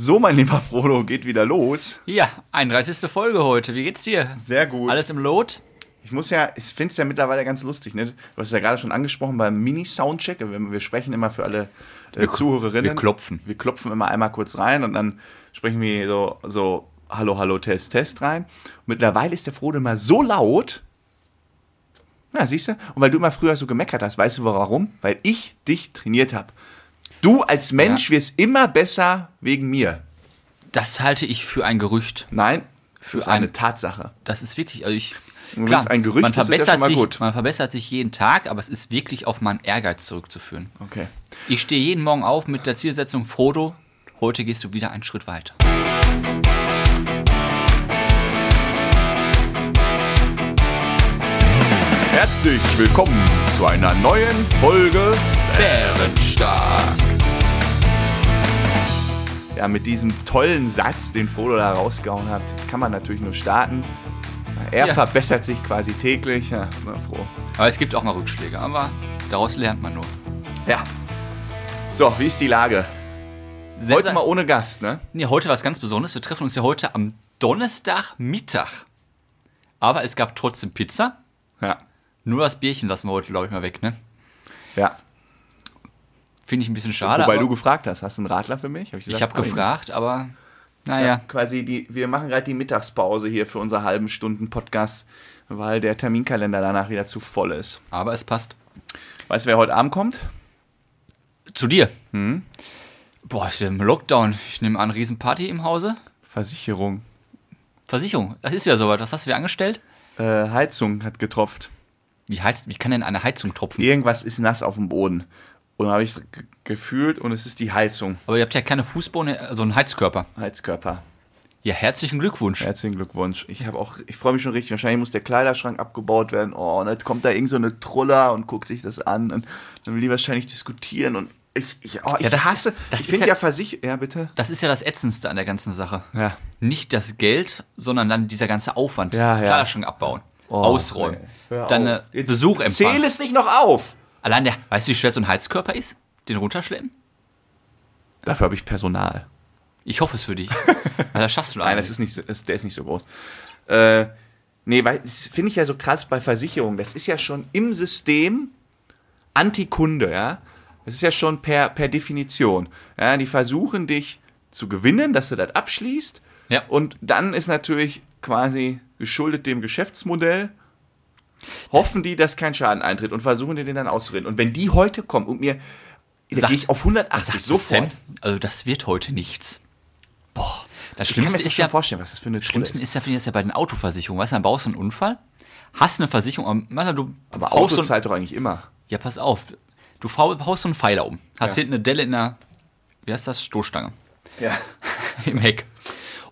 So, mein lieber Frodo, geht wieder los. Ja, 31. Folge heute. Wie geht's dir? Sehr gut. Alles im Lot? Ich muss ja, ich finde es ja mittlerweile ganz lustig, ne? Du hast es ja gerade schon angesprochen beim Mini-Soundcheck. Wir, wir sprechen immer für alle äh, Wir- Zuhörerinnen. wir klopfen. Wir klopfen immer einmal kurz rein und dann sprechen wir so, so Hallo, Hallo, Test, Test rein. Und mittlerweile ist der Frodo immer so laut. Ja, siehst du? Und weil du immer früher so gemeckert hast, weißt du warum? Weil ich dich trainiert habe. Du als Mensch Ja. wirst immer besser wegen mir. Das halte ich für ein Gerücht. Nein, Für eine ein- Tatsache. Das ist wirklich, also ich. Es ein Gerücht man ja verbessert schon mal sich, gut. man verbessert sich jeden Tag, aber es ist wirklich auf meinen Ehrgeiz zurückzuführen. Okay. Ich stehe jeden Morgen auf mit der Zielsetzung, Frodo, heute gehst du wieder einen Schritt weiter. Herzlich willkommen zu einer neuen Folge. Bärenstark. Ja, mit diesem tollen Satz, den Frodo da rausgehauen hat, kann man natürlich nur starten. Er Ja. verbessert sich quasi täglich. Ja, na froh. Aber es gibt auch mal Rückschläge, aber daraus lernt man nur. Ja. So, wie ist die Lage? Heute Sensa- mal ohne Gast, ne? Nee, heute was ganz Besonderes. Wir treffen uns ja heute am Donnerstagmittag. Aber es gab trotzdem Pizza. Ja. Nur das Bierchen lassen wir heute, glaube ich, mal weg, ne? Ja. Finde ich ein bisschen schade. Wobei du gefragt hast, hast du einen Radler für mich? Hab ich gesagt, habe gefragt, aber Ja, naja. quasi die, wir machen gerade die Mittagspause hier für unsere halben Stunden Podcast, weil der Terminkalender danach wieder zu voll ist. Aber es passt. Weißt du, wer heute Abend kommt? Zu dir. Hm? Boah, ist ja im Lockdown. Ich nehme an, Riesenparty im Hause. Versicherung. Versicherung. Das ist ja soweit. Was hast du wieder angestellt? Äh, Heizung hat getropft. Wie, heiz, wie kann denn eine Heizung tropfen? Irgendwas ist nass auf dem Boden. Und dann habe ich ge- gefühlt und es ist die Heizung. Aber ihr habt ja keine Fußbohne, also einen Heizkörper. Heizkörper. Ja, herzlichen Glückwunsch. Herzlichen Glückwunsch. Ich habe auch, ich freue mich schon richtig. Wahrscheinlich muss der Kleiderschrank abgebaut werden. Oh, und dann kommt da irgend so eine Truller und guckt sich das an. Und dann will die wahrscheinlich diskutieren. Und ich, ich, oh, ich Ja, das- hasse, das ich finde ja- ja Versicherung. Ja, bitte. Das ist ja das Ätzendste an der ganzen Sache. Ja. Nicht das Geld, sondern dann dieser ganze Aufwand. Ja, ja. Kleiderschrank abbauen, Oh, ausräumen. Hör dann äh, Jetzt Besuch empfangen. Zähl es nicht noch auf. Allein der, weißt du, wie schwer so ein Heizkörper ist? Den runterschleppen? Dafür habe ich Personal. Ich hoffe es für dich. Weil das schaffst du Nein, das ist nicht so, das, der ist nicht so groß. Äh, nee, weil das finde ich ja so krass bei Versicherungen. Das ist ja schon im System Anti-Kunde, ja. Das ist ja schon per, per Definition. Ja, die versuchen dich zu gewinnen, dass du das abschließt. Ja. Und dann ist natürlich quasi geschuldet dem Geschäftsmodell, hoffen die, dass kein Schaden eintritt und versuchen den dann auszureden. Und wenn die heute kommen und mir, Sag- gehe ich auf 180 Sagst du, sofort. Sam? Also das wird heute nichts. Boah. Das Ich kann mir Schlimmste das ist schon ja, vorstellen, was das für eine Schlimmsten ist ja, finde ich, das ja bei den Autoversicherungen. Weißt du, dann baust du einen Unfall, hast eine Versicherung, aber du Aber Auto so zahlt doch eigentlich immer. Ja, pass auf. Du baust so einen Pfeiler um. Hast Ja. hinten eine Delle in der, wie heißt das, Stoßstange Ja. im Heck.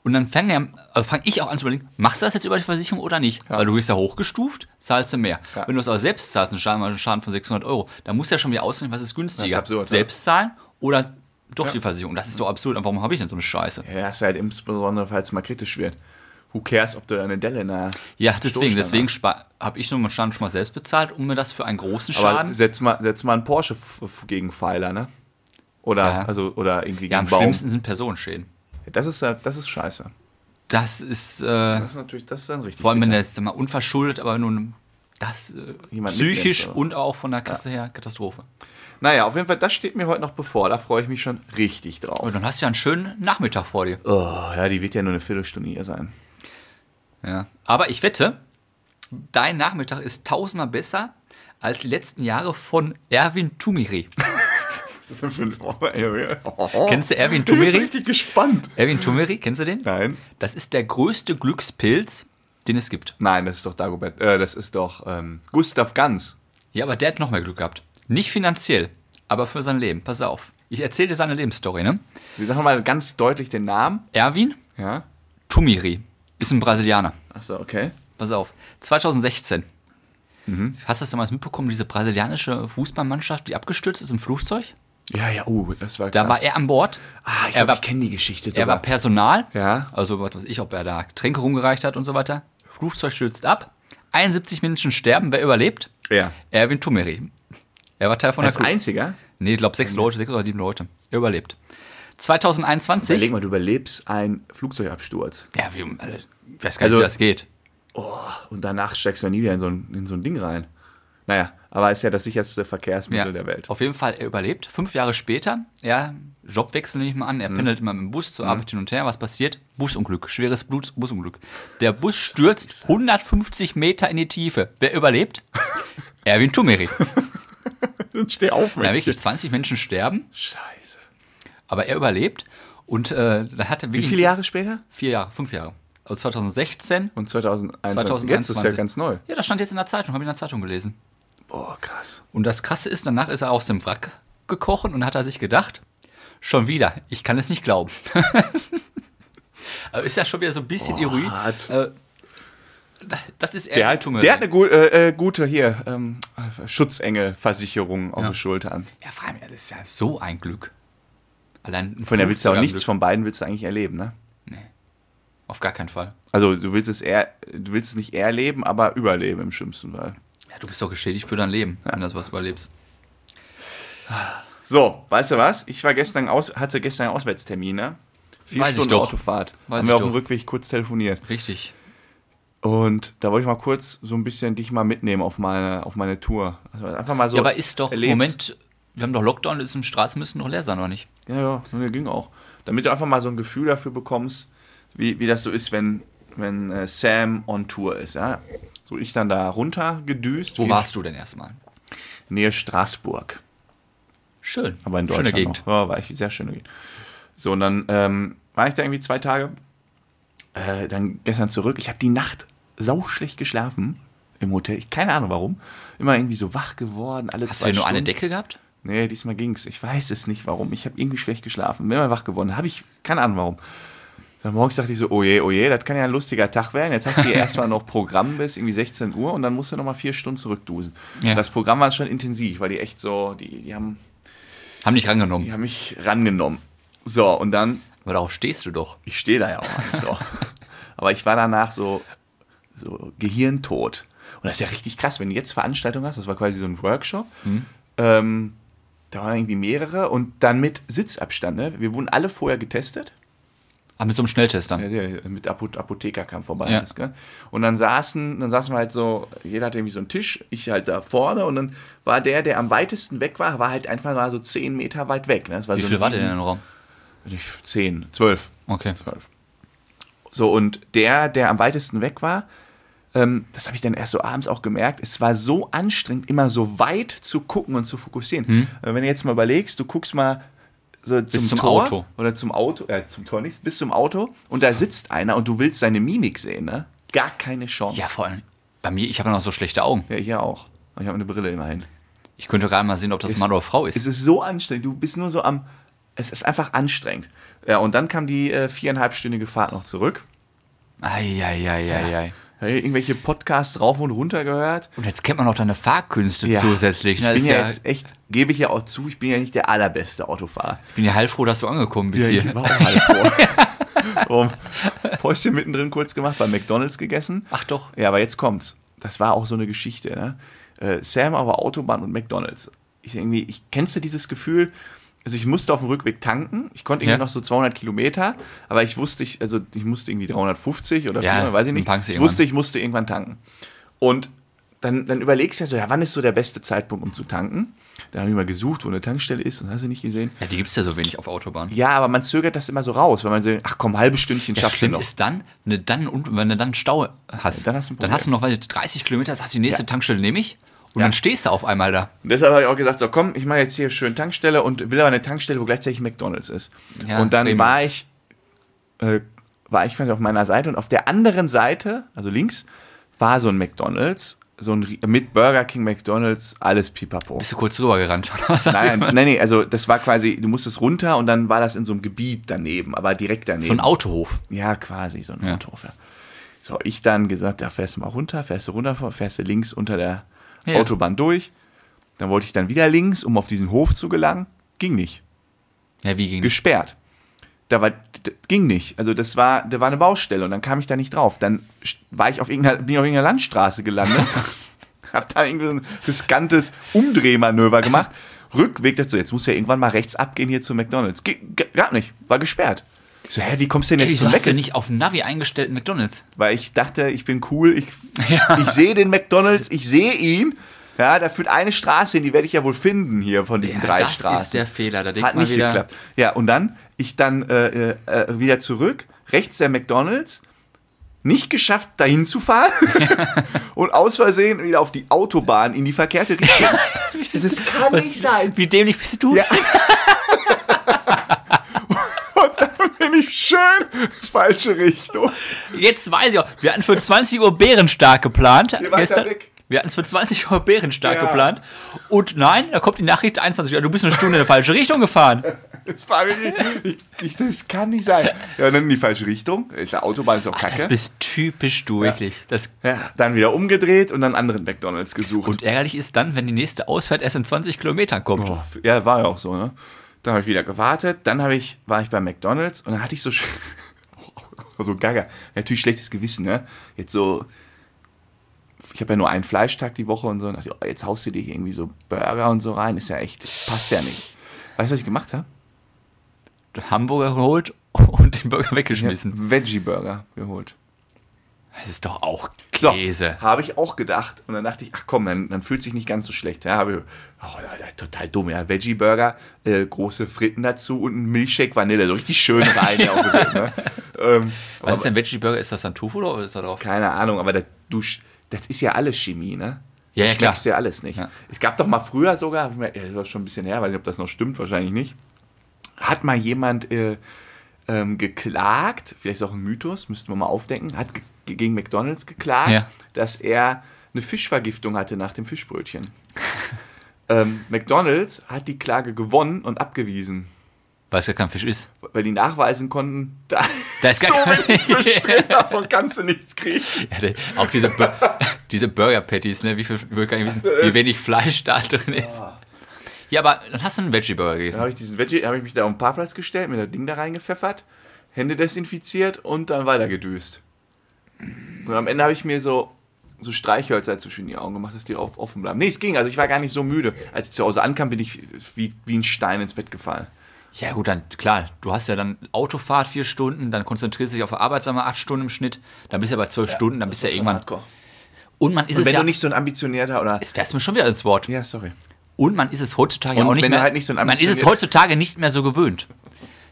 Und dann fange ja, also fang ich auch an zu überlegen, machst du das jetzt über die Versicherung oder nicht? Ja. Weil du bist ja hochgestuft, zahlst du mehr. Ja. Wenn du es aber selbst zahlst, einen Schaden, einen Schaden von 600 Euro, dann musst du ja schon wieder ausrechnen, was ist günstiger. Das ist absurd, selbst zahlen oder doch die Versicherung. Das ist doch absurd. Und warum habe ich denn so eine Scheiße? Ja, ist halt insbesondere, falls es mal kritisch wird. Who cares, ob du eine Delle in der Ja, deswegen, deswegen habe ich so einen Schaden schon mal selbst bezahlt, um mir das für einen großen Aber Schaden. setz mal, setz mal einen Porsche gegen Pfeiler, ne? Oder, Ja. also, oder irgendwie ja, gegen am Baum. schlimmsten sind Personenschäden. Das ist, das ist scheiße. Das ist, äh, Das ist natürlich, das ist dann richtig. Vor allem, wenn bitter. der jetzt mal unverschuldet, aber nun das äh, psychisch und auch von der Kasse her Katastrophe. Naja, auf jeden Fall, das steht mir heute noch bevor. Da freue ich mich schon richtig drauf. Und dann hast du ja einen schönen Nachmittag vor dir. Oh, ja, die wird ja nur eine Viertelstunde hier sein. Ja. Aber ich wette, dein Nachmittag ist tausendmal besser als die letzten Jahre von Erwin Tumiri. Was ist denn für ein oh, Kennst du Erwin Ich bin Tumiri? richtig gespannt. Erwin Tumiri, kennst du den? Nein. Das ist der größte Glückspilz, den es gibt. Nein, das ist doch Dagobert. Äh, das ist doch ähm, Gustav Ganz. Ja, aber der hat noch mehr Glück gehabt. Nicht finanziell, aber für sein Leben. Pass auf. Ich erzähle dir seine Lebensstory, ne? Wir sagen mal ganz deutlich den Namen. Erwin Ja. Tumiri ist ein Brasilianer. Achso, okay. Pass auf, 2016. Hast du das damals mitbekommen, diese brasilianische Fußballmannschaft, die abgestürzt ist im Flugzeug? Ja, ja, uh, das war Da krass. war er an Bord. Ah, ich er war, ich kenne die Geschichte er sogar. war Personal. Ja. Also, was weiß ich, ob er da Tränke rumgereicht hat und so weiter. Flugzeug stürzt ab. 71 Menschen sterben. Wer überlebt? Ja. Erwin Tumeri. Er war Teil von Als der Crew. einziger? Nee, ich glaube sechs Leute, sechs oder sieben Leute. Er überlebt. 2021. Überleg mal, du überlebst einen Flugzeugabsturz. Ja, wie, also, ich weiß gar nicht, Also- wie das geht. Und danach steigst du ja nie wieder in so ein, in so ein Ding rein. Naja, aber ist ja das sicherste Verkehrsmittel Ja, der Welt. Auf jeden Fall, er überlebt. Fünf Jahre später, ja, Jobwechsel nehme ich mal an, Mhm. er pendelt immer mit dem Bus zur Arbeit hin und her. Was passiert? Busunglück, schweres Blut, Busunglück. Der Bus stürzt 150 Meter in die Tiefe. Wer überlebt? Erwin Tumeri. Steh auf, Ja, wirklich, 20 Menschen sterben, Scheiße. aber er überlebt. Und äh, dann hat er Wie wirklich viele Jahre später? Vier Jahre, fünf Jahre. Also 2016. Und 2021. 2021. Jetzt ist ja ganz neu. Ja, das stand jetzt in der Zeitung, habe ich in der Zeitung gelesen. Boah, krass. Und das Krasse ist, danach ist er aus dem Wrack gekrochen und hat er sich gedacht, schon wieder, ich kann es nicht glauben. Aber ist ja schon wieder so ein bisschen Ironie. Äh, das ist Der hat, der hat eine gu äh, äh, gute hier ähm, Schutzengel-Versicherung auf Ja. den Schultern. Ja, vor allem, das ist ja so ein Glück. Allein ein Von der willst du auch nichts Glück. von beiden willst du eigentlich erleben, ne? Auf gar keinen Fall. Also du willst es eher, du willst es nicht erleben, aber überleben im schlimmsten Fall. Ja, du bist doch geschädigt für dein Leben, wenn du sowas überlebst. So, weißt du was? Ich war gestern aus, hatte gestern einen Auswärtstermin, ne? Vier Weiß Stunden doch. Autofahrt. Weiß Haben ich wir auf dem doch. Rückweg kurz telefoniert. Richtig. Und da wollte ich mal kurz so ein bisschen dich mal mitnehmen auf meine, auf meine Tour. Also einfach mal so. ja, aber ist doch, erlebst. Moment, wir haben doch Lockdown, ist im Straßen müssen noch leer sein, oder nicht? Ja, ja, mir ging auch. Damit du einfach mal so ein Gefühl dafür bekommst, wie, wie das so ist, wenn, wenn äh, Sam on Tour ist. Ja? So ich dann da runter gedüst. Wo warst du denn erstmal? Nähe Straßburg. Schön. Aber in Schöne Deutschland Gegend. noch. Ja, war ich sehr schöne Gegend. So, und dann ähm, war ich da irgendwie zwei Tage. Äh, dann gestern zurück. Ich habe die Nacht sauschlecht geschlafen im Hotel. Ich, keine Ahnung warum. Immer irgendwie so wach geworden. Alle Hast zwei du nur eine. Decke gehabt? Nee, diesmal ging's. Ich weiß es nicht warum. Ich habe irgendwie schlecht geschlafen. Bin immer wach geworden. Habe ich keine Ahnung warum. Dann morgens dachte ich so, oh je, oh je, das kann ja ein lustiger Tag werden. Jetzt hast du hier erstmal noch Programm bis irgendwie 16 Uhr und dann musst du nochmal vier Stunden zurückdusen. Ja. Das Programm war schon intensiv, weil die echt so, die, die haben Haben nicht rangenommen. die haben mich rangenommen. So, und dann, Aber darauf stehst du doch. ich stehe da ja auch eigentlich doch. Aber ich war danach so, so gehirntot. Und das ist ja richtig krass, wenn du jetzt Veranstaltungen hast, das war quasi so ein Workshop. Ähm, da waren irgendwie mehrere und dann mit Sitzabstand. Ne? Wir wurden alle vorher getestet. Ah, mit so einem Schnelltest dann. Ja, mit Apo Apotheker kam vorbei. Ja. Das? Und dann saßen, dann saßen wir halt so, jeder hatte irgendwie so einen Tisch, ich halt da vorne und dann war der, der am weitesten weg war, war halt einfach mal so zehn Meter weit weg. Ne? Das war Wie so viel war der denn im Raum? Nicht Zehn, zwölf. Okay. Zwölf. So, und der, der am weitesten weg war, ähm, das habe ich dann erst so abends auch gemerkt, es war so anstrengend, immer so weit zu gucken und zu fokussieren. Äh, wenn du jetzt mal überlegst, du guckst mal so zum, zum Tor Auto. oder zum Auto, äh, zum Tor nicht, bis zum Auto und da sitzt einer und du willst seine Mimik sehen, ne? Gar keine Chance. Ja, vor allem, bei mir, ich habe noch so schlechte Augen. Ja, hier auch. Ich habe eine Brille immerhin. Ich könnte gerade mal sehen, ob das Ist- Mann oder Frau ist. Es ist so anstrengend. Du bist nur so am. Es ist einfach anstrengend. Ja, und dann kam die äh, viereinhalbstündige Fahrt noch zurück. Eieieiei. Habe ich irgendwelche Podcasts rauf und runter gehört. Und jetzt kennt man noch deine Fahrkünste Ja. zusätzlich. Ne? Ich bin ja, ja, jetzt echt, gebe ich ja auch zu, ich bin ja nicht der allerbeste Autofahrer. ich bin ja heilfroh, dass du angekommen bist ich hier. war auch halb vor. um, Päuschen mittendrin kurz gemacht, bei McDonalds gegessen. Ach doch. Ja, aber jetzt kommt's. Das war auch so eine Geschichte. Ne? Äh, Sam aber Autobahn und McDonalds. Ich irgendwie, ich kennst du dieses Gefühl? Also ich musste auf dem Rückweg tanken. Ich konnte irgendwie Ja. noch so 200 Kilometer, aber ich wusste, ich, also ich musste irgendwie 350 oder Ja, 400, weiß ich nicht. Ich irgendwann. wusste, ich musste irgendwann tanken. Und dann, dann überlegst du ja so, ja, wann ist so der beste Zeitpunkt, um zu tanken? Dann habe ich mal gesucht, wo eine Tankstelle ist und hast du nicht gesehen. Ja, die gibt es ja so wenig auf Autobahn. Ja, aber man zögert das immer so raus, weil man so, ach komm, halbe Stündchen Ja, schaffst du noch. ist dann, wenn du dann, und wenn du dann Stau hast, Ja, dann hast du dann hast du noch weil du 30 Kilometer, sagst du, die nächste. Tankstelle nehme ich und Ja. dann stehst du auf einmal da. Und deshalb habe ich auch gesagt, so komm, ich mache jetzt hier schön Tankstelle und will aber eine Tankstelle, wo gleichzeitig McDonalds ist. Ja, und dann Premium. war ich, äh, war ich quasi auf meiner Seite und auf der anderen Seite, also links, war so ein McDonalds, so ein mit Burger King, McDonalds, alles pipapo. Bist du kurz rüber gerannt? oder was? Nein, nein, nee, also das war quasi, du musstest runter und dann war das in so einem Gebiet daneben, aber direkt daneben. So ein Autohof. Ja, quasi, so ein Ja. Autohof. Ja. So, ich dann gesagt, da fährst du mal runter, fährst du runter, fährst du links unter der Ja. Autobahn durch. Dann wollte ich dann wieder links, um auf diesen Hof zu gelangen. Ging nicht. Ja, wie ging Gesperrt. Da war, d- ging nicht. Also das war, da war eine Baustelle und dann kam ich da nicht drauf. Dann war ich auf irgendeiner, bin ich auf irgendeiner Landstraße gelandet. hab da irgendwie so ein riskantes Umdrehmanöver gemacht. Rückweg dazu, jetzt muss ja irgendwann mal rechts abgehen hier zu McDonalds. Ge- gab nicht, war gesperrt. Ich so, hä, wie kommst du denn Ey, jetzt wieso zum hast du Mc's? nicht auf dem Navi eingestellten McDonalds? Weil ich dachte, ich bin cool, ich, Ja. ich sehe den McDonalds, ich sehe ihn. Ja, da führt eine Straße hin, die werde ich ja wohl finden hier von diesen drei das Straßen. ist der Fehler. Da denkt Hat nicht wieder, geklappt. Ja, und dann, ich dann äh, äh, äh, wieder zurück, rechts der McDonalds, nicht geschafft, dahin zu fahren und aus Versehen wieder auf die Autobahn in die verkehrte Richtung. das kann nicht sein. Wie dämlich bist du? Ja. und dann bin ich schön falsche Richtung. Jetzt weiß ich auch. Wir hatten für 20 Uhr Bärenstark geplant. weiter gestern. weg. Wir hatten es für 20 Uhr Bärenstark Ja. geplant. Und nein, da kommt die Nachricht 21 Uhr. Du bist eine Stunde in die falsche Richtung gefahren. Das, war wirklich, ich, das kann nicht sein. Ja, dann in die falsche Richtung. Ist der Autobahn ist auch Das kacke. bist typisch du, wirklich. Das, Ja, dann wieder umgedreht und dann anderen McDonalds gesucht. und ärgerlich ist dann, wenn die nächste Ausfahrt erst in 20 Kilometern kommt. Boah, ja, war ja auch so, ne? Dann habe ich wieder gewartet, dann habe ich, war ich bei McDonalds und dann hatte ich so, so gaga. Natürlich schlechtes Gewissen, ne? Jetzt so, ich habe ja nur einen Fleischtag die Woche und so, und dachte, oh, jetzt haust du dir hier irgendwie so Burger und so rein, ist ja echt, passt ja nicht. Weißt du, was ich gemacht habe? Hamburger geholt und den Burger weggeschmissen. Veggie-Burger geholt. Das ist doch auch So, Käse. habe ich auch gedacht. Und dann dachte ich, ach komm, dann, dann fühlt sich nicht ganz so schlecht. Ja, ich, oh, total dumm, ja. Veggie-Burger, äh, große Fritten dazu und ein Milchshake Vanille, so richtig schön rein. ja, auch wirklich, ne? ähm, aber, Was ist denn Veggie Burger? Ist das dann Tofu oder ist das drauf? keine Ahnung, aber das, du, das ist ja alles Chemie, ne? Ja, ja, klar. du ja alles nicht. Ja. Es gab doch mal früher sogar, das ist schon ein bisschen her, weiß nicht, ob das noch stimmt, wahrscheinlich nicht. Hat mal jemand äh, ähm, geklagt, vielleicht ist auch ein Mythos, müssten wir mal aufdenken, hat ge gegen McDonalds geklagt, Ja. dass er eine Fischvergiftung hatte nach dem Fischbrötchen. ähm, McDonalds hat die Klage gewonnen und abgewiesen, Weil es ja kein Fisch ist. weil die nachweisen konnten, da, Da ist gar so wenig Fisch drin, davon kannst du nichts kriegen. Ja, auch diese, Bur diese Burger Patties, ne? Wie viel, gar wie wenig Fleisch da drin ist. Ja, aber dann hast du einen Veggie Burger Dann gegessen. habe ich diesen Veggie, habe ich mich da auf den Parkplatz gestellt, mir das Ding da reingepfeffert, Hände desinfiziert und dann weitergedüst. Und am Ende habe ich mir so, so Streichhölzer zwischen die Augen gemacht, dass die auf, offen bleiben. Nee, es ging, also ich war gar nicht so müde. Als ich zu Hause ankam, bin ich wie, wie ein Stein ins Bett gefallen. Ja, gut, dann klar, du hast ja dann Autofahrt vier Stunden, dann konzentrierst du dich auf der Arbeit, sagen wir acht Stunden im Schnitt, dann bist du ja bei zwölf Stunden, dann bist du ja irgendwann. Hardcore. Und man ist Und es wenn ja. du nicht so ein ambitionierter oder. es wär's mir schon wieder ins Wort. Ja, sorry. Und man ist es heutzutage Und auch nicht mehr. halt nicht so man ist es heutzutage nicht mehr so gewöhnt.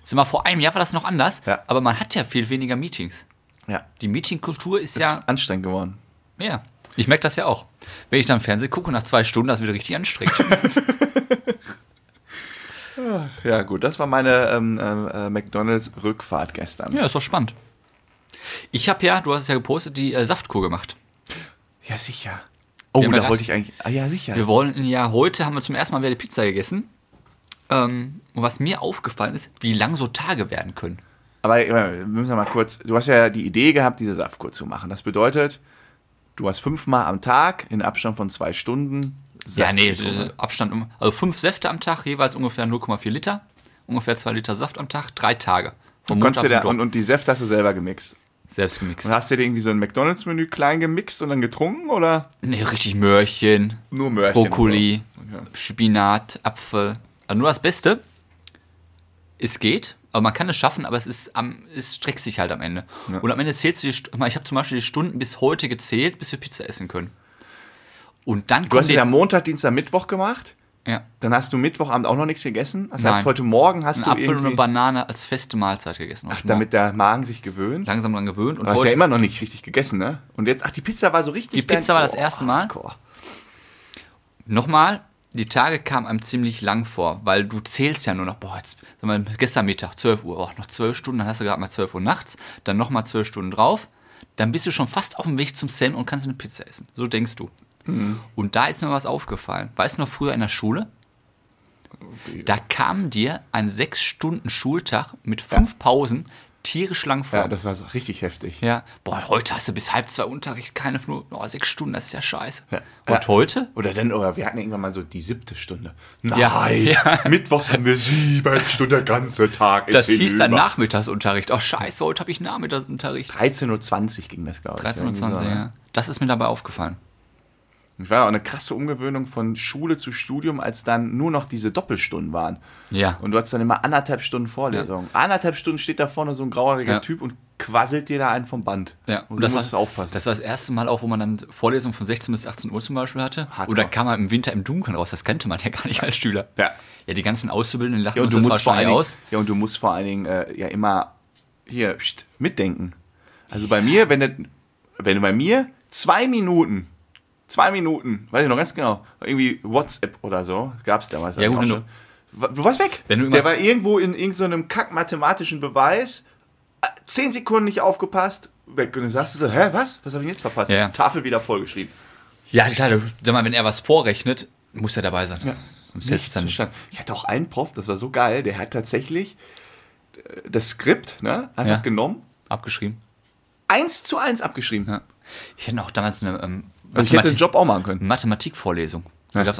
Sag mal, vor einem Jahr war das noch anders, Ja. aber man hat ja viel weniger Meetings. Ja. Die Meetingkultur ist Ist ja, anstrengend geworden. ja. Ich merke das ja auch. Wenn ich dann Fernsehen gucke, nach zwei Stunden, das wieder richtig anstrengend. Ja, gut, das war meine ähm, äh, McDonalds-Rückfahrt gestern. ja, ist doch spannend. Ich habe ja, du hast es ja gepostet, die äh, Saftkur gemacht. Ja, sicher. Oh, da wollte ich eigentlich. Ah, ja, sicher. Wir wollten ja, heute haben wir zum ersten Mal wieder die Pizza gegessen. Ähm, und was mir aufgefallen ist, wie lang so Tage werden können. Aber wir müssen mal kurz, du hast ja die Idee gehabt, diese Saftkur zu machen. Das bedeutet, du hast fünfmal am Tag in Abstand von zwei Stunden Ja, nee, äh, Abstand um, also fünf Säfte am Tag, jeweils ungefähr 0,4 Liter, ungefähr zwei Liter Saft am Tag, drei Tage. Vom du Montag da, und, und die Säfte hast du selber gemixt. Selbst gemixt. Und hast du dir irgendwie so ein McDonalds-Menü klein gemixt und dann getrunken oder Nee, richtig Möhrchen, nur Möhrchen? Brokkoli? Okay. Spinat, Apfel. Also nur das Beste. Es geht, aber man kann es schaffen, aber es ist am, es streckt sich halt am Ende. Und am Ende zählst du die, ich habe zum Beispiel die Stunden bis heute gezählt, bis wir Pizza essen können. Und dann Du hast es ja Montag, Dienstag, Mittwoch gemacht. Ja, Dann hast du Mittwochabend auch noch nichts gegessen. Das Nein. heißt, heute Morgen hast einen du Apfel und irgendwie, eine Banane als feste Mahlzeit gegessen. ach, damit der Magen sich gewöhnt. langsam dran gewöhnt. Und Du hast ja immer noch nicht richtig gegessen, ne? Und jetzt, ach, die Pizza war so richtig. Die Pizza war das Oh, erste Mal. hardcore. Nochmal, die Tage kamen einem ziemlich lang vor, weil du zählst ja nur noch, boah, jetzt, sag mal, gestern Mittag, 12 Uhr, oh, noch 12 Stunden, dann hast du gerade mal 12 Uhr nachts, dann nochmal 12 Stunden drauf, dann bist du schon fast auf dem Weg zum Sam und kannst eine Pizza essen. So denkst du. Und da ist mir was aufgefallen. Weißt du noch früher in der Schule? Da kam dir ein 6 Stunden Schultag mit fünf Pausen tierisch lang vor. Ja, das war so richtig heftig. Ja, boah, heute hast du bis halb zwei Unterricht, keine nur, oh, sechs Stunden, das ist ja scheiße. Ja. Und Ja. heute? Oder dann, oder wir hatten irgendwann mal so die siebte Stunde. Nein, Ja, ja. Mittwochs haben wir sieben Stunden, der ganze Tag Das ist hieß dann. Nachmittagsunterricht. Oh, scheiße, heute habe ich Nachmittagsunterricht. 13.20 Uhr ging das, glaube ich. 13.20 Irgendwie Uhr, so, ne? ja. Das ist mir dabei aufgefallen. Das war auch eine krasse Umgewöhnung von Schule zu Studium, als dann nur noch diese Doppelstunden waren. Ja. Und du hattest dann immer anderthalb Stunden Vorlesung. Anderthalb Stunden steht da vorne so ein grauhaariger Ja. Typ und quasselt dir da einen vom Band. Ja, Und, du musst war, aufpassen. Das war das erste Mal auch, wo man dann Vorlesungen von 16 bis 18 Uhr zum Beispiel hatte. Hardcore. Oder kam man im Winter im Dunkeln raus. Das kannte man ja gar nicht als Schüler. Ja. Ja, die ganzen Auszubildenden lachen ja, und uns du das musst vor allen Dingen, aus. ja, und du musst vor allen Dingen äh, ja immer hier pst, mitdenken. Also bei mir, wenn, du- wenn du bei mir zwei Minuten, zwei Minuten, weiß ich noch ganz genau, irgendwie WhatsApp oder so, gab es damals. Ja, gut, du- schon. Du warst weg. Du Der war irgendwo in irgendeinem kack-mathematischen Beweis, äh, zehn Sekunden nicht aufgepasst, weg. Und dann sagst du so, hä, was? Was habe ich denn jetzt verpasst? Ja. Tafel wieder vollgeschrieben. Ja, klar, du, sag mal, wenn er was vorrechnet, muss er dabei sein. Ja. Sonst hältst du es dann nicht. verstanden. Ich hatte auch einen Prof, das war so geil, der hat tatsächlich äh, das Skript ne, einfach Ja. genommen, Abgeschrieben. eins zu eins abgeschrieben. Ja. Ich hatte auch damals eine ähm, Also ich hätte den Job auch machen können. Mathematikvorlesung. Ja.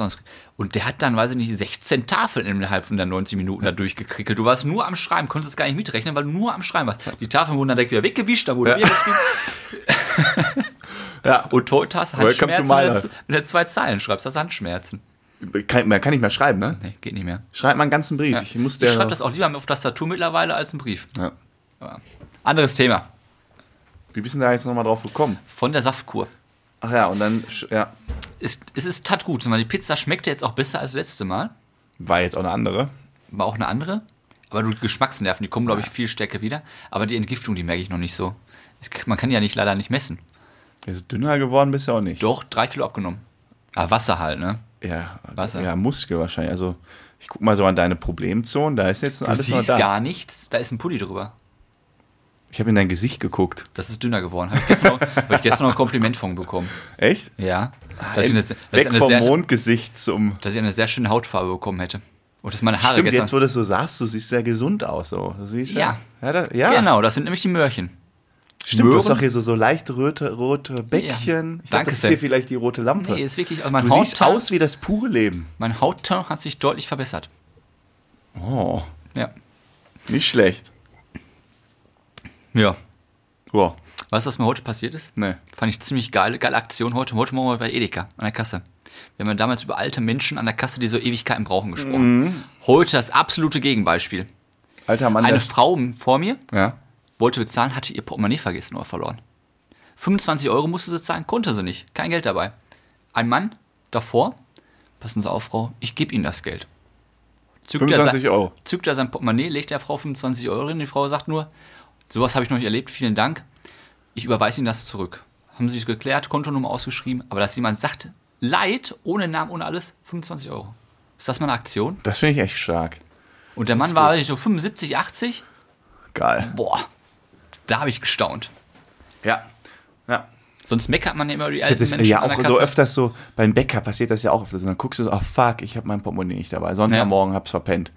und der hat dann, weiß ich nicht, 16 Tafeln innerhalb von der 90 Minuten da durchgekrickelt. Du warst nur am Schreiben, konntest es gar nicht mitrechnen, weil du nur am Schreiben warst. Die Tafeln wurden dann direkt wieder weggewischt, da wurde Ja. wieder geschrieben. Ja. Und heute hast du Handschmerzen, wenn du, wenn du zwei Zeilen schreibst, hast du Handschmerzen. Kann, man kann nicht mehr schreiben, ne? Nee, geht nicht mehr. Schreib mal einen ganzen Brief. Ja. Ich muss ich schreibe das auch lieber auf Tastatur mittlerweile als einen Brief. Ja. Anderes Thema. Wie bist du da jetzt nochmal drauf gekommen? Von der Saftkur. Ach ja, und dann, ja, Es, es ist tat gut. Die Pizza schmeckte jetzt auch besser als letzte Mal. war jetzt auch eine andere. War auch eine andere. Aber du Geschmacksnerven, die kommen, glaube ich, viel stärker wieder. Aber die Entgiftung, die merke ich noch nicht so. Es, man kann ja nicht leider nicht messen. Also dünner geworden bist du auch nicht. Doch, drei Kilo abgenommen. Ah, Wasser halt, ne? Ja, Wasser. ja, Muskel wahrscheinlich. Also, ich guck mal so an deine Problemzonen, da ist jetzt Du alles noch siehst da. gar nichts. Da ist ein Pulli drüber. Ich habe in dein Gesicht geguckt. Das ist dünner geworden. Habe ich, gestern noch- hab ich gestern noch ein Kompliment von bekommen. Echt? Ja. Dass ich, eine, dass, ich Weg eine vom sehr, Mondgesicht zum. dass ich eine sehr schöne Hautfarbe bekommen hätte. Und dass meine Haare Stimmt, gestern. jetzt wo du das so sagst, du siehst sehr gesund aus. So. Du siehst Ja. Ja, da, ja. Genau, das sind nämlich die Möhrchen. Stimmt, du hast Möhren. doch hier so, so leicht rote, rote Bäckchen. Ich dachte, Danke das ist hier vielleicht die rote Lampe. Nee, ist wirklich. Also mein, du siehst Hautton, aus wie das pure Leben. mein Hautton hat sich deutlich verbessert. Oh, Ja. nicht schlecht. Ja. Boah, Weißt du, was mir heute passiert ist? ne. Fand ich ziemlich geil, geile Aktion heute. Heute Morgen bei Edeka an der Kasse. Wir haben ja damals über alte Menschen an der Kasse, die so Ewigkeiten brauchen, gesprochen. Heute das absolute Gegenbeispiel. Alter Mann. Eine Frau vor mir ja. wollte bezahlen, hatte ihr Portemonnaie vergessen oder verloren. 25 Euro musste sie zahlen, konnte sie nicht. Kein Geld dabei. Ein Mann davor, passen Sie auf, Frau, ich gebe Ihnen das Geld. Zückt er 25 sein- Euro. Zückt er sein Portemonnaie, legt der Frau 25 Euro hin. Die Frau sagt nur, sowas habe ich noch nicht erlebt, vielen Dank. Ich überweise Ihnen das zurück. Haben sie sich geklärt, Kontonummer ausgeschrieben, aber dass jemand sagt, Leid, ohne Namen, ohne alles, 25 Euro. Ist das mal eine Aktion? Das finde ich echt stark. Und der Das Mann war gut. so 75, 80. Geil. Boah, da habe ich gestaunt. Ja. Ja. Sonst meckert man ja immer die alten das Menschen ja auch so öfters so, beim Bäcker passiert das ja auch öfters. Und dann guckst du so, ach fuck, ich habe mein Portemonnaie nicht dabei. Sonntagmorgen hab's verpennt.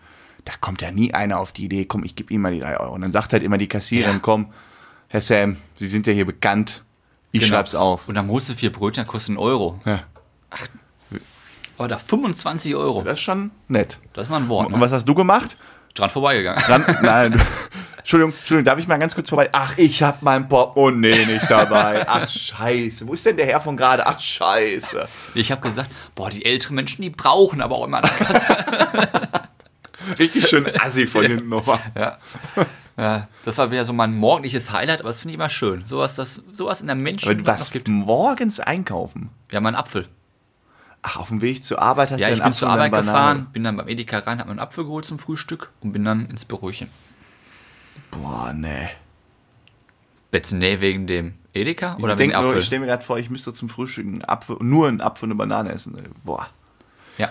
Da kommt ja nie einer auf die Idee, komm, ich gebe ihm mal die drei Euro. Und dann sagt halt immer die Kassiererin, Ja. komm, Herr Sam, Sie sind ja hier bekannt, ich Genau. schreib's auf. Und dann holst du vier Brötchen, kostet einen Euro. Ja, Aber da 25 Euro. das ist schon nett. Das ist mal ein Wort. Und Ne? was hast du gemacht? Dran vorbeigegangen. Dran, nein, Entschuldigung, Entschuldigung, darf ich mal ganz kurz vorbei? Ach, ich hab mein Portemonnaie nicht dabei. Ach, scheiße. Wo ist denn der Herr von gerade? Ach, scheiße. Ich habe gesagt, boah, die älteren Menschen, die brauchen aber auch immer eine Kasse. Richtig schön assi von hinten nochmal. ja. ja. Das war wieder so mein morgendliches Highlight, aber das finde ich immer schön. Sowas, das, sowas in der Menschen Aber noch gibt. morgens einkaufen. Ja, mein Apfel. Ach, auf dem Weg zur Arbeit hast Ja, du ich einen bin zur Apfel und Arbeit eine Banane. gefahren, bin dann beim Edeka rein, habe mir einen Apfel geholt zum Frühstück und bin dann ins Bürochen. Boah, nee. Jetzt nee, wegen dem Edeka Ich oder wegen denk dem nur, Apfel? ich stelle mir gerade vor, ich müsste zum Frühstück einen Apfel, nur einen Apfel und eine Banane essen. Boah. ja.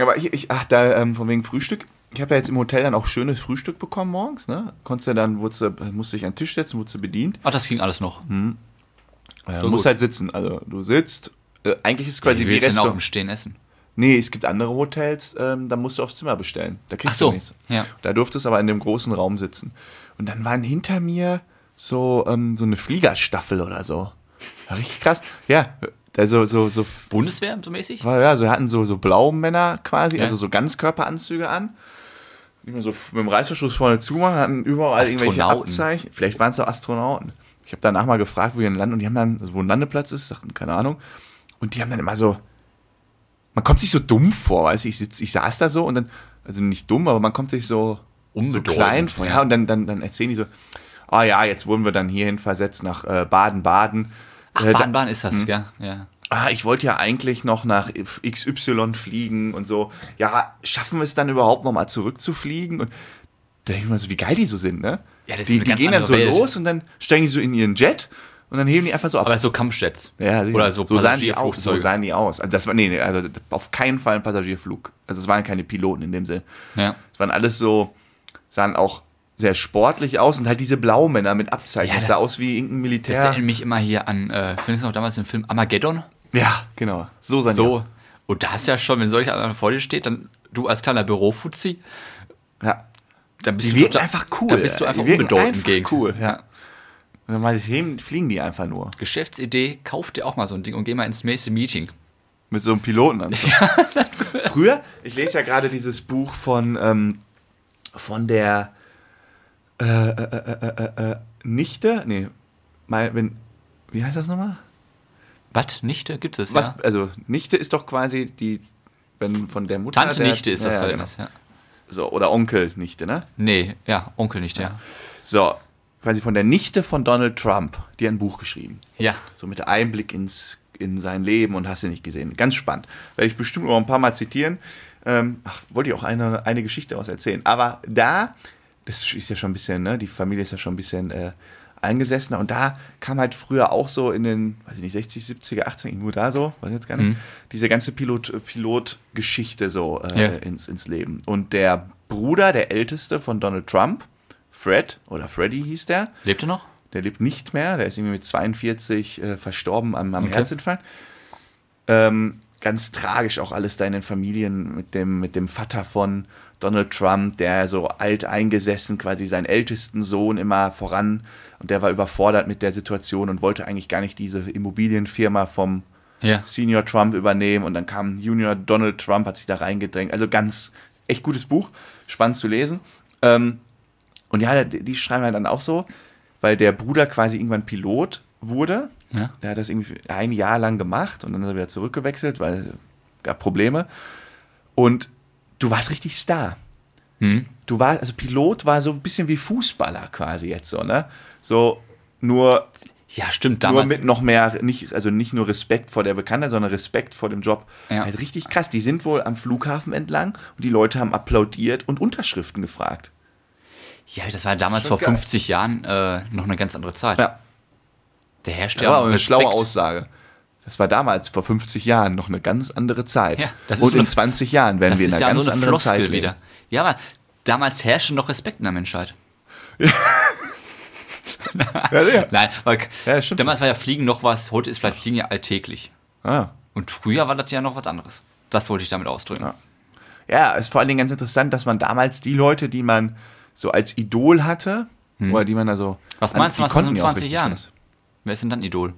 Aber ich, ich ach, da, ähm, von wegen Frühstück. Ich habe ja jetzt im Hotel dann auch schönes Frühstück bekommen morgens, ne? Konntest du dann, wurdest du, musst dich an den Tisch setzen, wurdest du bedient. Ach, das ging alles noch. Äh, Schon musst gut. halt sitzen. Also du sitzt. Äh, eigentlich ist es quasi Wie wie willst du auch im Restaurant. Stehen essen? Nee, es gibt andere Hotels, ähm, da musst du aufs Zimmer bestellen. Da kriegst Ach so, du nichts. ja. Da durftest du aber in dem großen Raum sitzen. Und dann waren hinter mir so, ähm, so eine Fliegerstaffel oder so. War richtig krass. Ja, also so, so, Bundeswehr so mäßig? ja, so hatten so, so blaue Männer quasi, Ja. also so Ganzkörperanzüge an. Die man so mit dem Reißverschluss vorne zumachen, hatten überall irgendwelche. Abzeichen. Vielleicht waren es auch Astronauten. Ich habe danach mal gefragt, wo ihr ein Land und die haben dann, also wo ein Landeplatz ist, sagten, keine Ahnung. Und die haben dann immer so, man kommt sich so dumm vor, weißt du, ich, sitz, ich saß da so und dann, also nicht dumm, aber man kommt sich so, so klein vor, ja, und dann, dann, dann erzählen die so, ah ja, jetzt wurden wir dann hierhin versetzt nach äh, Baden-Baden. Ach, Äh, da- Bahn, ist das, ja, ja. ah, ich wollte ja eigentlich noch nach XY fliegen und so. Ja, schaffen wir es dann überhaupt noch mal zurückzufliegen? Und da denke ich mir so, wie geil die so sind, ne? Ja, das ist die, eine die ganz gehen dann so Welt. los und dann steigen die so in ihren Jet und dann heben die einfach so ab. Aber so Kampfjets. ja. Oder so, so sahen die aus. So sahen die aus. Also das war, nee, nee, also auf keinen Fall ein Passagierflug. Also es waren keine Piloten in dem Sinn. Ja. Es waren alles so, sahen auch sehr sportlich aus und halt diese Blaumänner mit Abzeichen. Ja, das da- sah aus wie irgendein Das Militär. erinnert mich immer hier an, äh, findest du noch damals den Film Armageddon? ja, genau. So die So. Und da ist ja schon, wenn solch einer vor dir steht, dann du als kleiner Bürofuzzi, Ja. dann bist Die du wirken total- einfach cool. Da bist du einfach Die unbedeutend einfach gegen. cool, ja. Und dann mal fliegen die einfach nur. Geschäftsidee, kauf dir auch mal so ein Ding und geh mal ins nächste Meeting. Mit so einem Piloten an. Früher, ich lese ja gerade dieses Buch von, ähm, von der äh, äh, äh, äh, äh, Nichte. Nee, mal, wenn, wie heißt das nochmal? Was? Nichte? Gibt es? Was, ja? also, Nichte ist doch quasi die, wenn von der Mutter. Tante der, Nichte ist das ja, ja, Verhältnis, ja. genau. So, oder Onkel Nichte, ne? Nee, ja, Onkel nicht, ja. So, quasi von der Nichte von Donald Trump, die hat ein Buch geschrieben. Ja. So mit Einblick ins, in sein Leben und hast du nicht gesehen. Ganz spannend. Werde ich bestimmt noch ein paar Mal zitieren. Ähm, ach, wollte ich auch eine, eine Geschichte daraus erzählen. Aber da, das ist ja schon ein bisschen, ne, die Familie ist ja schon ein bisschen äh, eingesessener. Und da kam halt früher auch so in den, weiß ich nicht, 60, 70er, 80er, nur da so, weiß ich jetzt gar nicht, Mhm. diese ganze Pilot, Pilotgeschichte so äh, Ja. ins, ins Leben. Und der Bruder, der älteste von Donald Trump, Fred oder Freddy hieß der, Lebt er noch? der lebt nicht mehr, der ist irgendwie mit 42 äh, verstorben am, am Okay. Herzinfarkt. Ähm, ganz tragisch auch alles da in den Familien mit dem, mit dem Vater von Donald Trump, der so alt eingesessen, quasi seinen ältesten Sohn immer voran und der war überfordert mit der Situation und wollte eigentlich gar nicht diese Immobilienfirma vom Ja. Senior Trump übernehmen und dann kam Junior Donald Trump, hat sich da reingedrängt. Also ganz, echt gutes Buch, spannend zu lesen. Ähm, und ja, die, schreiben halt dann auch so, weil der Bruder quasi irgendwann Pilot wurde. Ja. Der hat das irgendwie ein Jahr lang gemacht und dann ist er wieder zurückgewechselt, weil es gab Probleme. Und du warst richtig Star. Hm. Du warst, also Pilot war so ein bisschen wie Fußballer quasi jetzt so, ne? So nur Ja, stimmt, nur damals. mit noch mehr, nicht, also nicht nur Respekt vor der Bekanntheit, sondern Respekt vor dem Job. Ja. Halt richtig krass. Die sind wohl am Flughafen entlang und die Leute haben applaudiert und Unterschriften gefragt. ja, das war damals Schon vor geil. 50 Jahren äh, noch eine ganz andere Zeit. Ja. Der herrscht Das ja auch aber eine schlaue Aussage. Das war damals, vor 50 Jahren, noch eine ganz andere Zeit. Ja, ist und in eine- 20 Jahren werden wir in ist einer ja ganz so eine anderen Floskel Zeit leben. wieder. Ja, aber damals herrschte noch Respekt in der Menschheit. Ja, ja. Nein, weil Ja, damals war ja Fliegen noch was, heute ist vielleicht Fliegen ja alltäglich. Ah. Und früher war das ja noch was anderes. Das wollte ich damit ausdrücken. Ja. Ja, ist vor allen Dingen ganz interessant, dass man damals die Leute, die man so als Idol hatte, oder die man da so. Hm. Was meinst du, was in konnten ja auch 20 richtig Jahren? was. Wer ist denn dann Idol?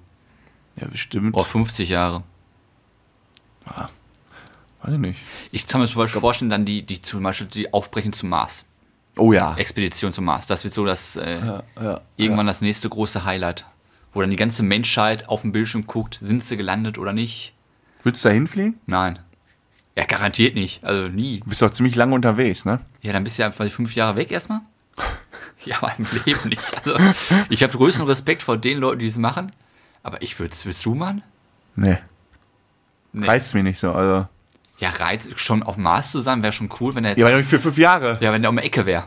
Ja, bestimmt. Oh, 50 Jahre. Weiß ich nicht. Ich kann mir zum Beispiel vorstellen, dann die, die zum Beispiel die aufbrechen zum Mars. Oh ja. Expedition zum Mars. Das wird so das äh, ja, irgendwann das nächste große Highlight. Wo dann die ganze Menschheit auf dem Bildschirm guckt, sind sie gelandet oder nicht? Würdest du da hinfliegen? Nein. Ja, garantiert nicht. Also nie. Du bist doch ziemlich lange unterwegs, ne? Ja, dann bist du ja einfach fünf Jahre weg erstmal. Ja, aber im Leben nicht. Also, ich habe größten Respekt vor den Leuten, die es machen. Aber ich würde es, willst du machen? Nee. Nee. Reizt mich nicht so. Also. Ja, Reiz, schon auf Mars zu sein, wäre schon cool, wenn er jetzt. Ja, Ja, aber für fünf Jahre. wenn der um die Ecke wäre.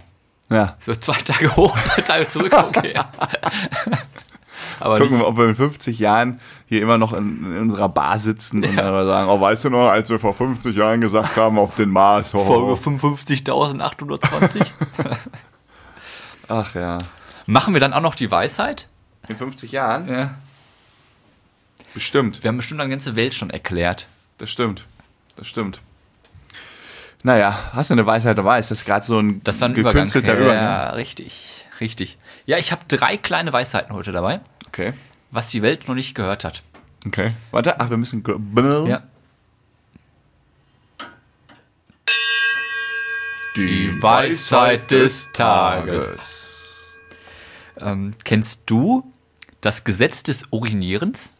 Ja. So zwei Tage hoch, zwei Tage zurück, okay. aber Gucken wir, ob wir in 50 Jahren hier immer noch in, in unserer Bar sitzen und dann mal sagen, oh, weißt du noch, als wir vor 50 Jahren gesagt haben, auf den Mars. Oh, Folge 55.820. Ach ja. Machen wir dann auch noch die Weisheit? In 50 Jahren? Ja. Bestimmt. Wir haben bestimmt eine ganze Welt schon erklärt. Das stimmt. Das stimmt. Naja, hast du eine Weisheit dabei? Ist das gerade so ein Das war ein Übergang. gekünstelter Ja, Übergang? richtig, richtig. Ja, ich habe drei kleine Weisheiten heute dabei, Okay. was die Welt noch nicht gehört hat. Okay. Warte, ach, wir müssen. Ja. Die Weisheit des Tages. Ähm, kennst du das Gesetz des Urinierens?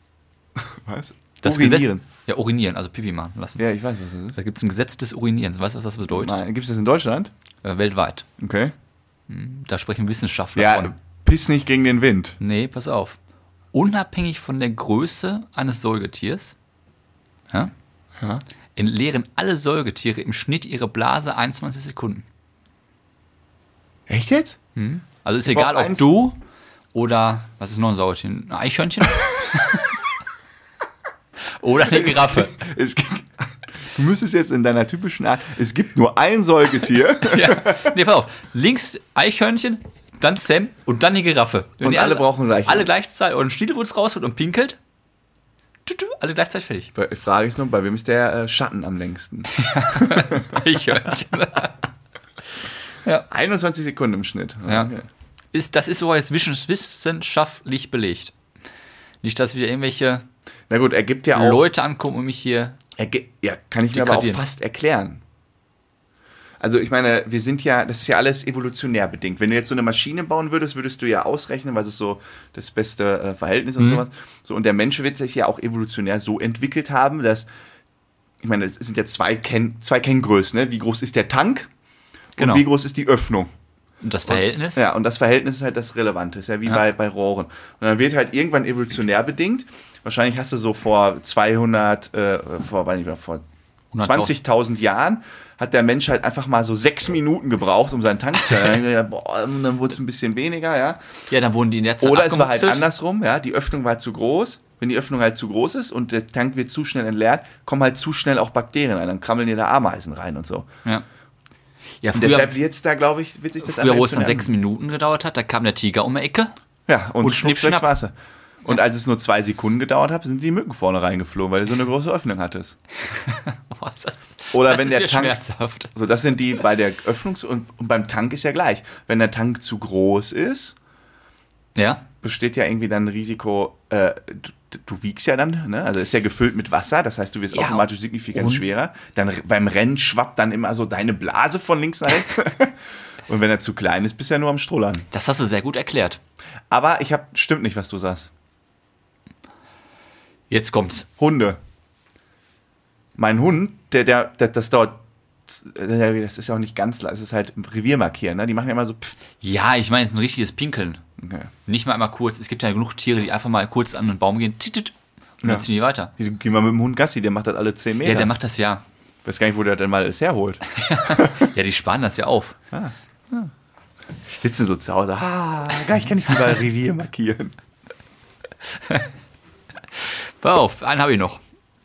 Was? Das Urinieren. Gesetz, ja, urinieren, also Pipi machen lassen. Ja, ich weiß, was das ist. Da gibt es ein Gesetz des Urinierens. Weißt du, was das bedeutet? Gibt es das in Deutschland? Äh, weltweit. Okay. Da sprechen Wissenschaftler Ja, von. piss nicht gegen den Wind. Nee, pass auf. Unabhängig von der Größe eines Säugetiers ja, Ja. entleeren alle Säugetiere im Schnitt ihre Blase 21 Sekunden. Echt jetzt? Also ist Ich egal, ob eins- du oder, was ist noch ein Säugetier? Ein Eichhörnchen? oder eine Giraffe. Es gibt, du müsstest jetzt in deiner typischen Art, es gibt nur ein Säugetier ja. Nee, pass auf. Links Eichhörnchen, dann Sam und dann die Giraffe. Wenn Und die alle brauchen gleich Alle gleichzeitig, oder ein Schniedewurz rausholt und pinkelt. Alle gleichzeitig fertig. Die Frage ist nur, bei wem ist der äh, Schatten am längsten? Eichhörnchen. 21 Sekunden im Schnitt. Ja. Okay. ist, das ist so jetzt wissenschaftlich belegt. Nicht, dass wir irgendwelche Na gut, er gibt ja auch. Leute ankommen und mich hier. Er ja, kann ich mir aber auch fast erklären. Also ich meine, wir sind ja, das ist ja alles evolutionär bedingt. Wenn du jetzt so eine Maschine bauen würdest, würdest du ja ausrechnen, was ist so das beste äh, Verhältnis und sowas. So, und der Mensch wird sich ja auch evolutionär so entwickelt haben, dass, ich meine, es sind ja zwei, Ken zwei Kenngrößen, ne? Wie groß ist der Tank Genau. und wie groß ist die Öffnung? Und das Verhältnis? Ja, und das Verhältnis ist halt das Relevante, ist ja wie Ja. bei, bei Rohren. Und dann wird halt irgendwann evolutionär bedingt. Wahrscheinlich hast du so vor 200, äh, vor, weiß nicht vor 100.000. 20.000 Jahren hat der Mensch halt einfach mal so sechs Minuten gebraucht, um seinen Tank zu und dann wurde es ein bisschen weniger, ja. Ja, dann wurden die Zeit Oder es war halt andersrum, ja. Die Öffnung war zu groß. Wenn die Öffnung halt zu groß ist und der Tank wird zu schnell entleert, kommen halt zu schnell auch Bakterien rein. Dann krammeln dir da Ameisen rein und so. Ja. Ja, Und deshalb wird es da, glaube ich, wird sich das früher wo es dann sechs Minuten gedauert hat, da kam der Tiger um die Ecke. Ja, und, Und schnipp, schnapp, schnapp. Und als es nur zwei Sekunden gedauert hat, sind die Mücken vorne reingeflogen, weil du so eine große Öffnung hattest. Boah, das, Oder das wenn ist der Tank- schmerzhaft. So, das sind die bei der Öffnung und, und beim Tank ist ja gleich. Wenn der Tank zu groß ist, Ja, besteht ja irgendwie dann ein Risiko, äh, du, du wiegst ja dann, ne? also ist ja gefüllt mit Wasser, das heißt, du wirst Ja, automatisch signifikant und- schwerer. Dann beim Rennen schwappt dann immer so deine Blase von links nach rechts. und wenn er zu klein ist, bist du ja nur am Strollern. das hast du sehr gut erklärt. Aber ich hab, stimmt nicht, was du sagst. Jetzt kommt's. Hunde. Mein Hund, der, der, der das dauert, das ist ja auch nicht ganz, das ist halt Revier markieren, ne? Die machen ja immer so, pff. Ja, ich meine, es ist ein richtiges Pinkeln. Okay. Nicht mal einmal kurz. Es gibt ja genug Tiere, die einfach mal kurz an den Baum gehen tit, tit, und Ja. dann ziehen die weiter. Die gehen mal mit dem Hund Gassi, der macht das alle 10 Meter. Ja, der macht das ja. Ich weiß gar nicht, wo der denn mal alles herholt. Ja, die sparen das ja auf. Ich sitze so zu Hause, ah, gar ich kann nicht überall Revier markieren. Pass auf, einen habe ich noch.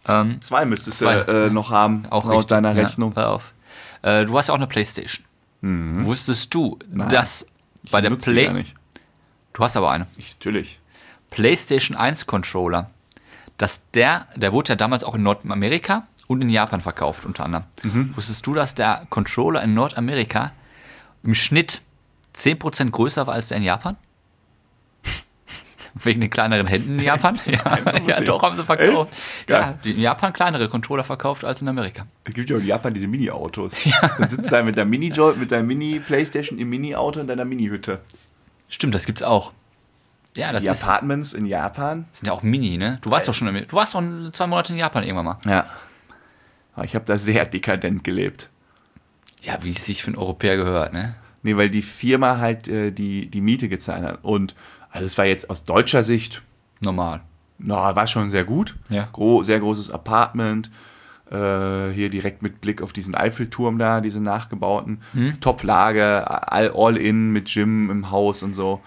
Ähm, Zwei müsstest Zwei. du äh, noch haben, auch laut richtig. deiner Ja, Rechnung. pass auf. Äh, du hast ja auch eine Playstation. Wusstest du, dass bei der Mhm. Play... Du hast aber eine. Ich, natürlich. PlayStation 1 Controller, dass der, der wurde ja damals auch in Nordamerika und in Japan verkauft, unter anderem. Mhm. Wusstest du, dass der Controller in Nordamerika im Schnitt 10% größer war als der in Japan? Wegen den kleineren Händen in Japan? Ja, ja doch, haben sie verkauft. Echt? Ja, Geil. in Japan kleinere Controller verkauft als in Amerika. Es gibt ja auch in Japan diese Mini-Autos. Dann sitzt du da mit der mini mit der Mini-Playstation im Mini-Auto in deiner Mini-Hütte. Stimmt, das gibt's auch. Ja, das Die ist, Apartments in Japan. sind ja auch Mini, ne? Du warst doch schon, du warst doch zwei Monate in Japan irgendwann mal. Ja. Aber Ich habe da sehr dekadent gelebt. Ja, wie es sich für einen Europäer gehört, ne? Nee, weil die Firma halt äh, die, die Miete gezahlt hat. Und also es war jetzt aus deutscher Sicht, Normal. na, war schon sehr gut. Ja. Gro sehr großes Apartment. Äh, hier direkt mit Blick auf diesen Eiffelturm da, diese nachgebauten. Hm. Top-Lage, all, all in mit Gym im Haus und so.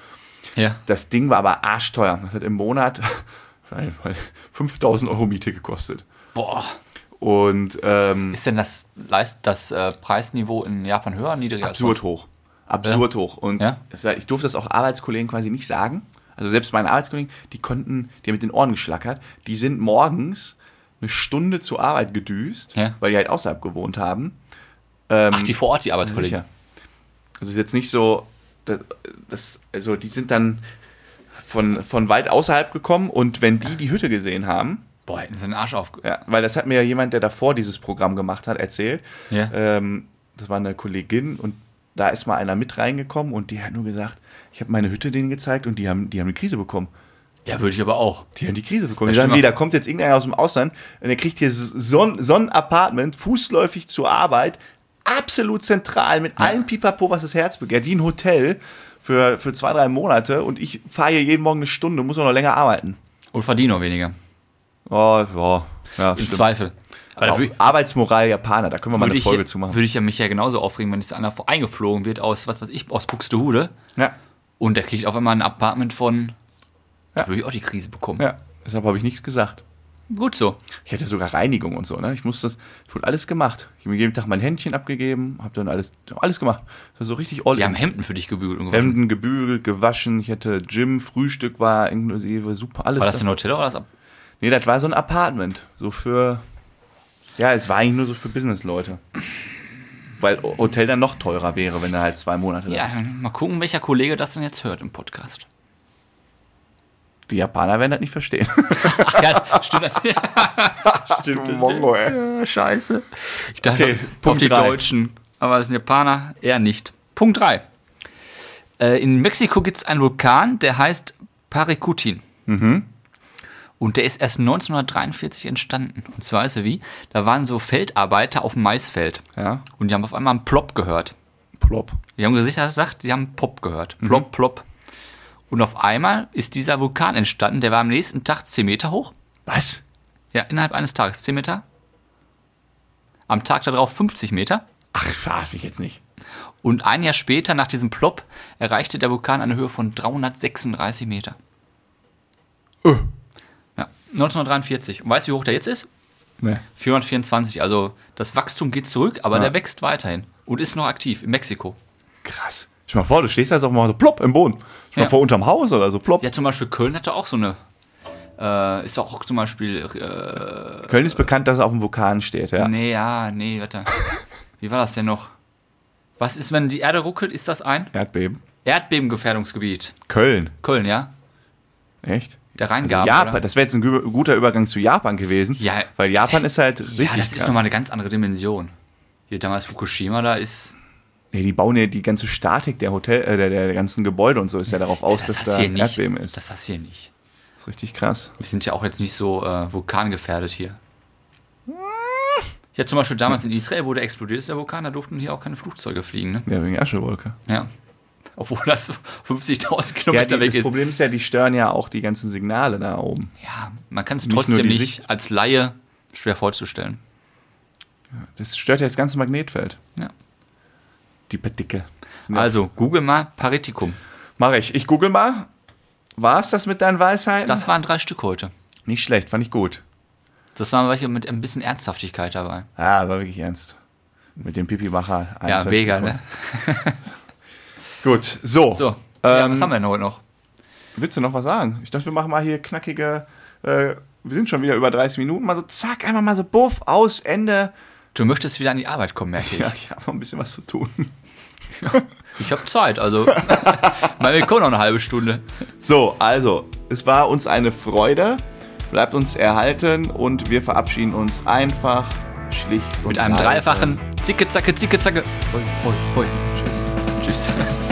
Ja. Das Ding war aber arschteuer. Das hat im Monat 5000 Euro Miete gekostet. Boah. Und ähm, Ist denn das, Leist das äh, Preisniveau in Japan höher oder niedriger absurd hoch. Absurd hoch. Und Ja? ich durfte das auch Arbeitskollegen quasi nicht sagen. Also selbst meine Arbeitskollegen, die konnten, die haben mit den Ohren geschlackert, die sind morgens eine Stunde zur Arbeit gedüst, Ja. weil die halt außerhalb gewohnt haben. Ähm, Ach, die vor Ort, die Arbeitskollegen. Sicher. Also ist jetzt nicht so, das, das, also die sind dann von, von weit außerhalb gekommen und wenn die die Hütte gesehen haben, Boah, hätten sie den Arsch auf. ja, weil das hat mir ja jemand, der davor dieses Programm gemacht hat, erzählt. Ja. Ähm, das war eine Kollegin und da ist mal einer mit reingekommen und die hat nur gesagt, ich habe meine Hütte denen gezeigt und die haben, die haben eine Krise bekommen. Ja, würde ich aber auch. Die haben die Krise bekommen. Die Ja, sagen, stimmt nee, da kommt jetzt irgendeiner aus dem Ausland und der kriegt hier so, ein- so ein Apartment, fußläufig zur Arbeit, absolut zentral, mit allem Pipapo, was das Herz begehrt, wie ein Hotel für, für zwei, drei Monate und ich fahre hier jeden Morgen eine Stunde, muss auch noch länger arbeiten. Und verdiene auch weniger. Oh, ja, ja Im stimmt. Zweifel. Würde Arbeitsmoral Japaner, da können wir mal eine ich, Folge zu machen. würde ich ja mich ja genauso aufregen, wenn jetzt einer eingeflogen wird aus, was weiß ich, aus Buxtehude Ja, und der kriegt auf einmal ein Apartment von. Da Ja. würde ich auch die Krise bekommen. ja, deshalb habe ich nichts gesagt. Gut so. Ich hatte sogar Reinigung und so, ne? Ich musste das, ich wurde alles gemacht. Ich habe mir jeden Tag mein Händchen abgegeben, habe dann alles, alles gemacht. Das war so richtig all Die in. haben Hemden für dich gebügelt und gewaschen. Hemden gebügelt, gewaschen, ich hatte Gym, Frühstück war inklusive, super, alles. War das da. ein Hotel oder das Nee, das war so ein Apartment. So für, ja, es war eigentlich nur so für Businessleute. Weil Hotel dann noch teurer wäre, wenn er halt zwei Monate da Ja, ist. mal gucken, welcher Kollege das dann jetzt hört im Podcast. Die Japaner werden das nicht verstehen. Ach ja, stimmt das? stimmt das? Mongo, ey. Ja, scheiße. Ich dachte Okay, auf die drei. Deutschen, aber das sind Japaner eher nicht. Punkt 3. Äh, in Mexiko gibt es einen Vulkan, der heißt Paricutin. Mhm. Und der ist erst 1943 entstanden. Und zwar ist er wie? Da waren so Feldarbeiter auf dem Maisfeld. Ja, Und die haben auf einmal einen Plop gehört. plopp. Die haben gesagt, das sagt, die haben Pop gehört. Mhm. Plop, plop. Und auf einmal ist dieser Vulkan entstanden. Der war am nächsten Tag 10 Meter hoch. Was? Ja, innerhalb eines Tages 10 Meter. Am Tag darauf 50 Meter. Ach, verarsch mich jetzt nicht. Und ein Jahr später, nach diesem Plop, erreichte der Vulkan eine Höhe von 336 Meter. Äh. Ja, 1943. Und weißt du, wie hoch der jetzt ist? Nee. 424. Also das Wachstum geht zurück, aber Ja. der wächst weiterhin und ist noch aktiv in Mexiko. Krass. Stell mal vor, du stehst da so mal so plopp im Boden. Stell Ja. mal vor, unterm Haus oder so plopp. Ja, zum Beispiel Köln hatte auch so eine. Äh, ist auch zum Beispiel. Äh, Köln ist bekannt, dass er auf dem Vulkan steht, ja. Nee, ja, nee, warte. Wie war das denn noch? Was ist, wenn die Erde ruckelt? Ist das ein Erdbeben. Erdbebengefährdungsgebiet? Köln. Köln, ja? Echt? Der Also Rheingaben, Japan, oder? das wäre jetzt ein gu- guter Übergang zu Japan gewesen. Ja. Weil Japan ist halt richtig. Ja, das ist krass. nochmal eine ganz andere Dimension. Hier damals Fukushima, da ist. Nee, die bauen ja die ganze Statik der Hotel, äh, der, der ganzen Gebäude und so ist ja darauf aus, dass hast da du ein Erdbeben ist. Das hast du hier nicht. Das ist richtig krass. Wir sind ja auch jetzt nicht so äh, vulkangefährdet hier. Ja, zum Beispiel damals in Israel, wo der explodiert ist, der Vulkan, da durften hier auch keine Flugzeuge fliegen, ne? Ja, wegen Aschewolke. Ja. Obwohl das 50.000 Ja, Kilometer die, weg das ist. Problem ist ja, die stören ja auch die ganzen Signale da oben. Ja, man kann es trotzdem nicht Sicht. als Laie schwer vorzustellen. Das stört ja das ganze Magnetfeld. Ja. Die Partikel. Ja- Also, google mal Paritikum. Mach ich. Ich google mal. War es das mit deinen Weisheiten? Das waren drei Stück heute. Nicht schlecht, fand ich gut. Das waren welche mit ein bisschen Ernsthaftigkeit dabei. Ah, war wirklich ernst. Mit dem Pipi-Macher. Ja, mega, ne? Gut, so. So, ja, Ähm, was haben wir denn heute noch? Willst du noch was sagen? Ich dachte, wir machen mal hier knackige. Äh, wir sind schon wieder über 30 Minuten. Mal so zack, einmal mal so buff, aus, Ende. Du möchtest wieder an die Arbeit kommen, merke ich. Ja, ich habe noch ein bisschen was zu tun. Ich habe Zeit, also. Wir kommen noch eine halbe Stunde. So, also, es war uns eine Freude. Bleibt uns erhalten und wir verabschieden uns einfach, schlicht und Mit einem dreifachen Zicke, Zacke, Zicke, Zacke. Hoi, hoi, hoi. Tschüss. Tschüss.